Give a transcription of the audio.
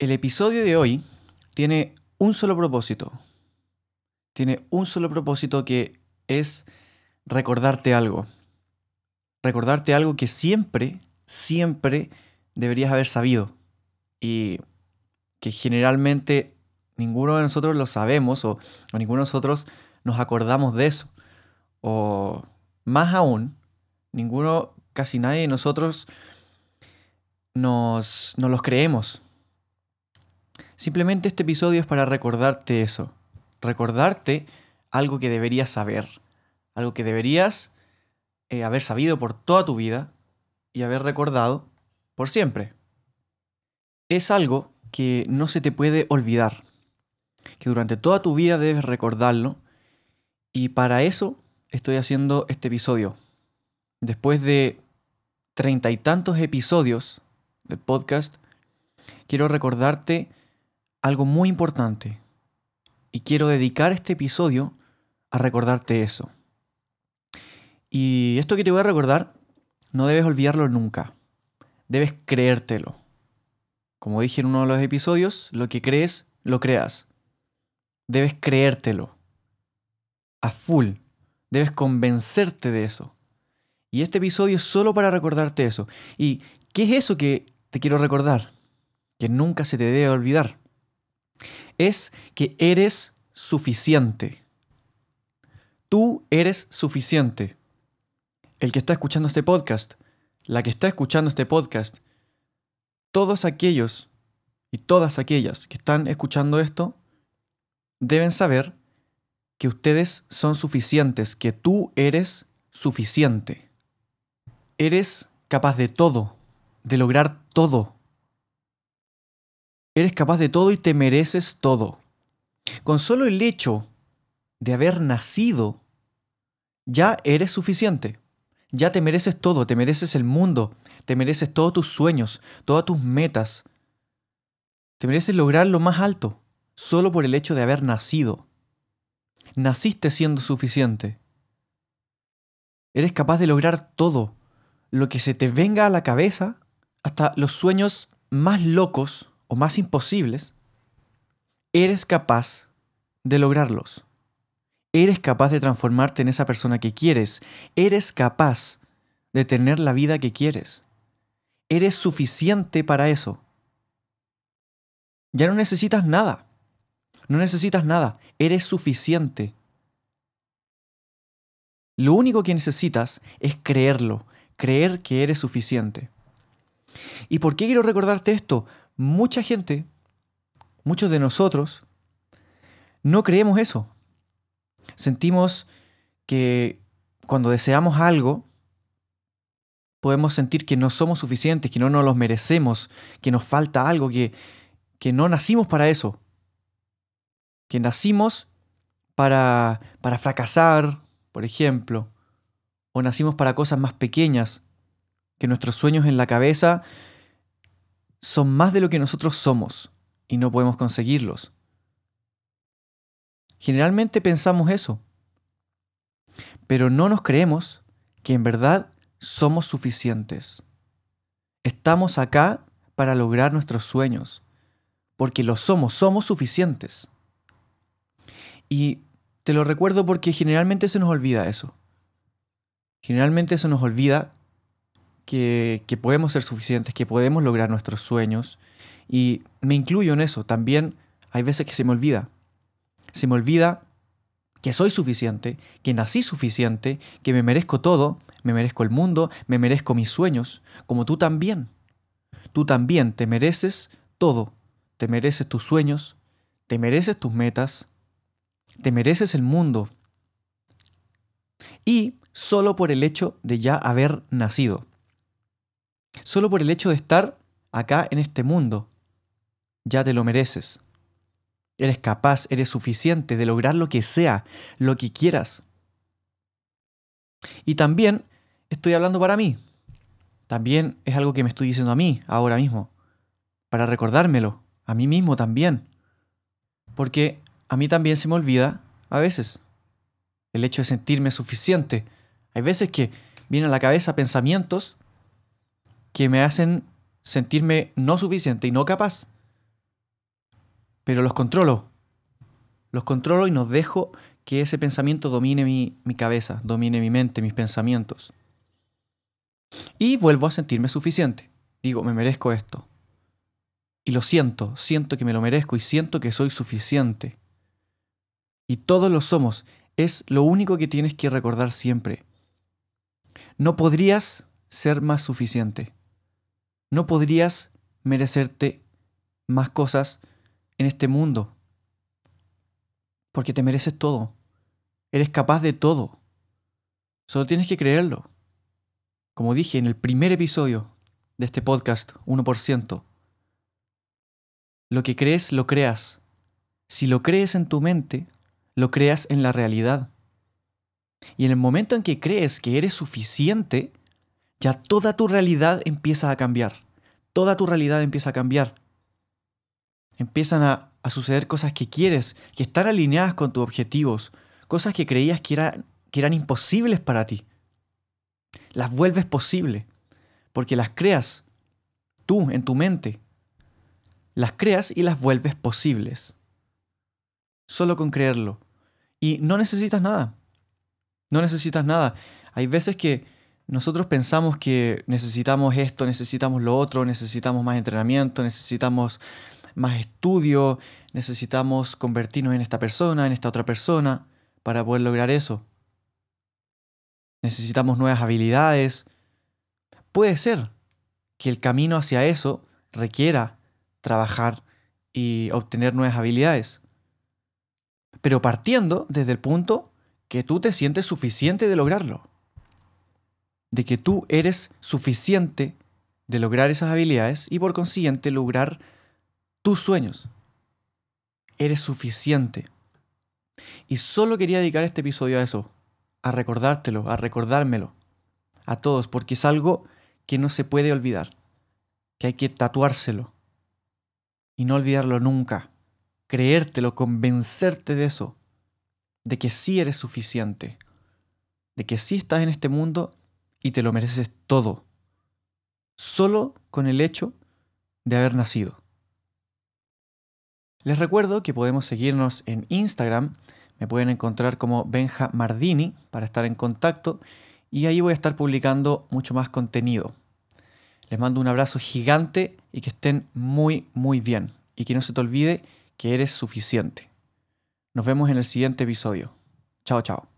El episodio de hoy tiene un solo propósito. Tiene un solo propósito que es recordarte algo. Recordarte algo que siempre, siempre deberías haber sabido. Y que generalmente ninguno de nosotros lo sabemos o, ninguno de nosotros nos acordamos de eso. O más aún, ninguno, casi nadie de nosotros nos, nos los creemos. Simplemente este episodio es para recordarte eso. Recordarte algo que deberías saber. Algo que deberías eh, haber sabido por toda tu vida y haber recordado por siempre. Es algo que no se te puede olvidar. Que durante toda tu vida debes recordarlo. Y para eso estoy haciendo este episodio. Después de treinta y tantos episodios del podcast, quiero recordarte algo muy importante y quiero dedicar este episodio a recordarte eso. Y esto que te voy a recordar, no debes olvidarlo nunca. Debes creértelo. Como dije en uno de los episodios, lo que crees, lo creas. Debes creértelo. A full. Debes convencerte de eso. Y este episodio es solo para recordarte eso. ¿Y qué es eso que te quiero recordar? Que nunca se te debe olvidar es que eres suficiente. Tú eres suficiente. El que está escuchando este podcast, la que está escuchando este podcast, todos aquellos y todas aquellas que están escuchando esto, deben saber que ustedes son suficientes, que tú eres suficiente. Eres capaz de todo, de lograr todo. Eres capaz de todo y te mereces todo. Con solo el hecho de haber nacido, ya eres suficiente. Ya te mereces todo, te mereces el mundo, te mereces todos tus sueños, todas tus metas. Te mereces lograr lo más alto, solo por el hecho de haber nacido. Naciste siendo suficiente. Eres capaz de lograr todo, lo que se te venga a la cabeza, hasta los sueños más locos o más imposibles, eres capaz de lograrlos. Eres capaz de transformarte en esa persona que quieres. Eres capaz de tener la vida que quieres. Eres suficiente para eso. Ya no necesitas nada. No necesitas nada. Eres suficiente. Lo único que necesitas es creerlo, creer que eres suficiente. ¿Y por qué quiero recordarte esto? Mucha gente, muchos de nosotros, no creemos eso. Sentimos que cuando deseamos algo, podemos sentir que no somos suficientes, que no nos los merecemos, que nos falta algo, que, que no nacimos para eso. Que nacimos para, para fracasar, por ejemplo, o nacimos para cosas más pequeñas, que nuestros sueños en la cabeza son más de lo que nosotros somos y no podemos conseguirlos. Generalmente pensamos eso, pero no nos creemos que en verdad somos suficientes. Estamos acá para lograr nuestros sueños, porque lo somos, somos suficientes. Y te lo recuerdo porque generalmente se nos olvida eso. Generalmente se nos olvida que, podemos ser suficientes, que podemos lograr nuestros sueños. Y me incluyo en eso. También hay veces que se me olvida. Se me olvida que soy suficiente, que nací suficiente, que me merezco todo, me merezco el mundo, me merezco mis sueños, como tú también. Tú también te mereces todo. Te mereces tus sueños, te mereces tus metas, te mereces el mundo. Y solo por el hecho de ya haber nacido. Solo por el hecho de estar acá en este mundo, ya te lo mereces. Eres capaz, eres suficiente de lograr lo que sea, lo que quieras. Y también estoy hablando para mí. También es algo que me estoy diciendo a mí ahora mismo. Para recordármelo, a mí mismo también. Porque a mí también se me olvida a veces el hecho de sentirme suficiente. Hay veces que vienen a la cabeza pensamientos que me hacen sentirme no suficiente y no capaz. Pero los controlo. Los controlo y no dejo que ese pensamiento domine mi, mi cabeza, domine mi mente, mis pensamientos. Y vuelvo a sentirme suficiente. Digo, me merezco esto. Y lo siento, siento que me lo merezco y siento que soy suficiente. Y todos lo somos. Es lo único que tienes que recordar siempre. No podrías ser más suficiente. No podrías merecerte más cosas en este mundo. Porque te mereces todo. Eres capaz de todo. Solo tienes que creerlo. Como dije en el primer episodio de este podcast, 1%, lo que crees, lo creas. Si lo crees en tu mente, lo creas en la realidad. Y en el momento en que crees que eres suficiente, ya toda tu realidad empieza a cambiar. Toda tu realidad empieza a cambiar. Empiezan a, suceder cosas que quieres, que están alineadas con tus objetivos, cosas que creías que, que eran imposibles para ti. Las vuelves posible, porque las creas tú en tu mente. Las creas y las vuelves posibles. Solo con creerlo. Y no necesitas nada. No necesitas nada. Hay veces que nosotros pensamos que necesitamos esto, necesitamos lo otro, necesitamos más entrenamiento, necesitamos más estudio, necesitamos convertirnos en esta persona, en esta otra persona, para poder lograr eso. Necesitamos nuevas habilidades. Puede ser que el camino hacia eso requiera trabajar y obtener nuevas habilidades. Pero partiendo desde el punto que tú te sientes suficiente de lograrlo de que tú eres suficiente de lograr esas habilidades y por consiguiente lograr tus sueños. Eres suficiente. Y solo quería dedicar este episodio a eso, a recordártelo, a recordármelo, a todos, porque es algo que no se puede olvidar, que hay que tatuárselo y no olvidarlo nunca, creértelo, convencerte de eso, de que sí eres suficiente, de que sí estás en este mundo y te lo mereces todo, solo con el hecho de haber nacido. Les recuerdo que podemos seguirnos en Instagram, me pueden encontrar como Benja Mardini para estar en contacto y ahí voy a estar publicando mucho más contenido. Les mando un abrazo gigante y que estén muy, muy bien. Y que no se te olvide que eres suficiente. Nos vemos en el siguiente episodio. Chao, chao.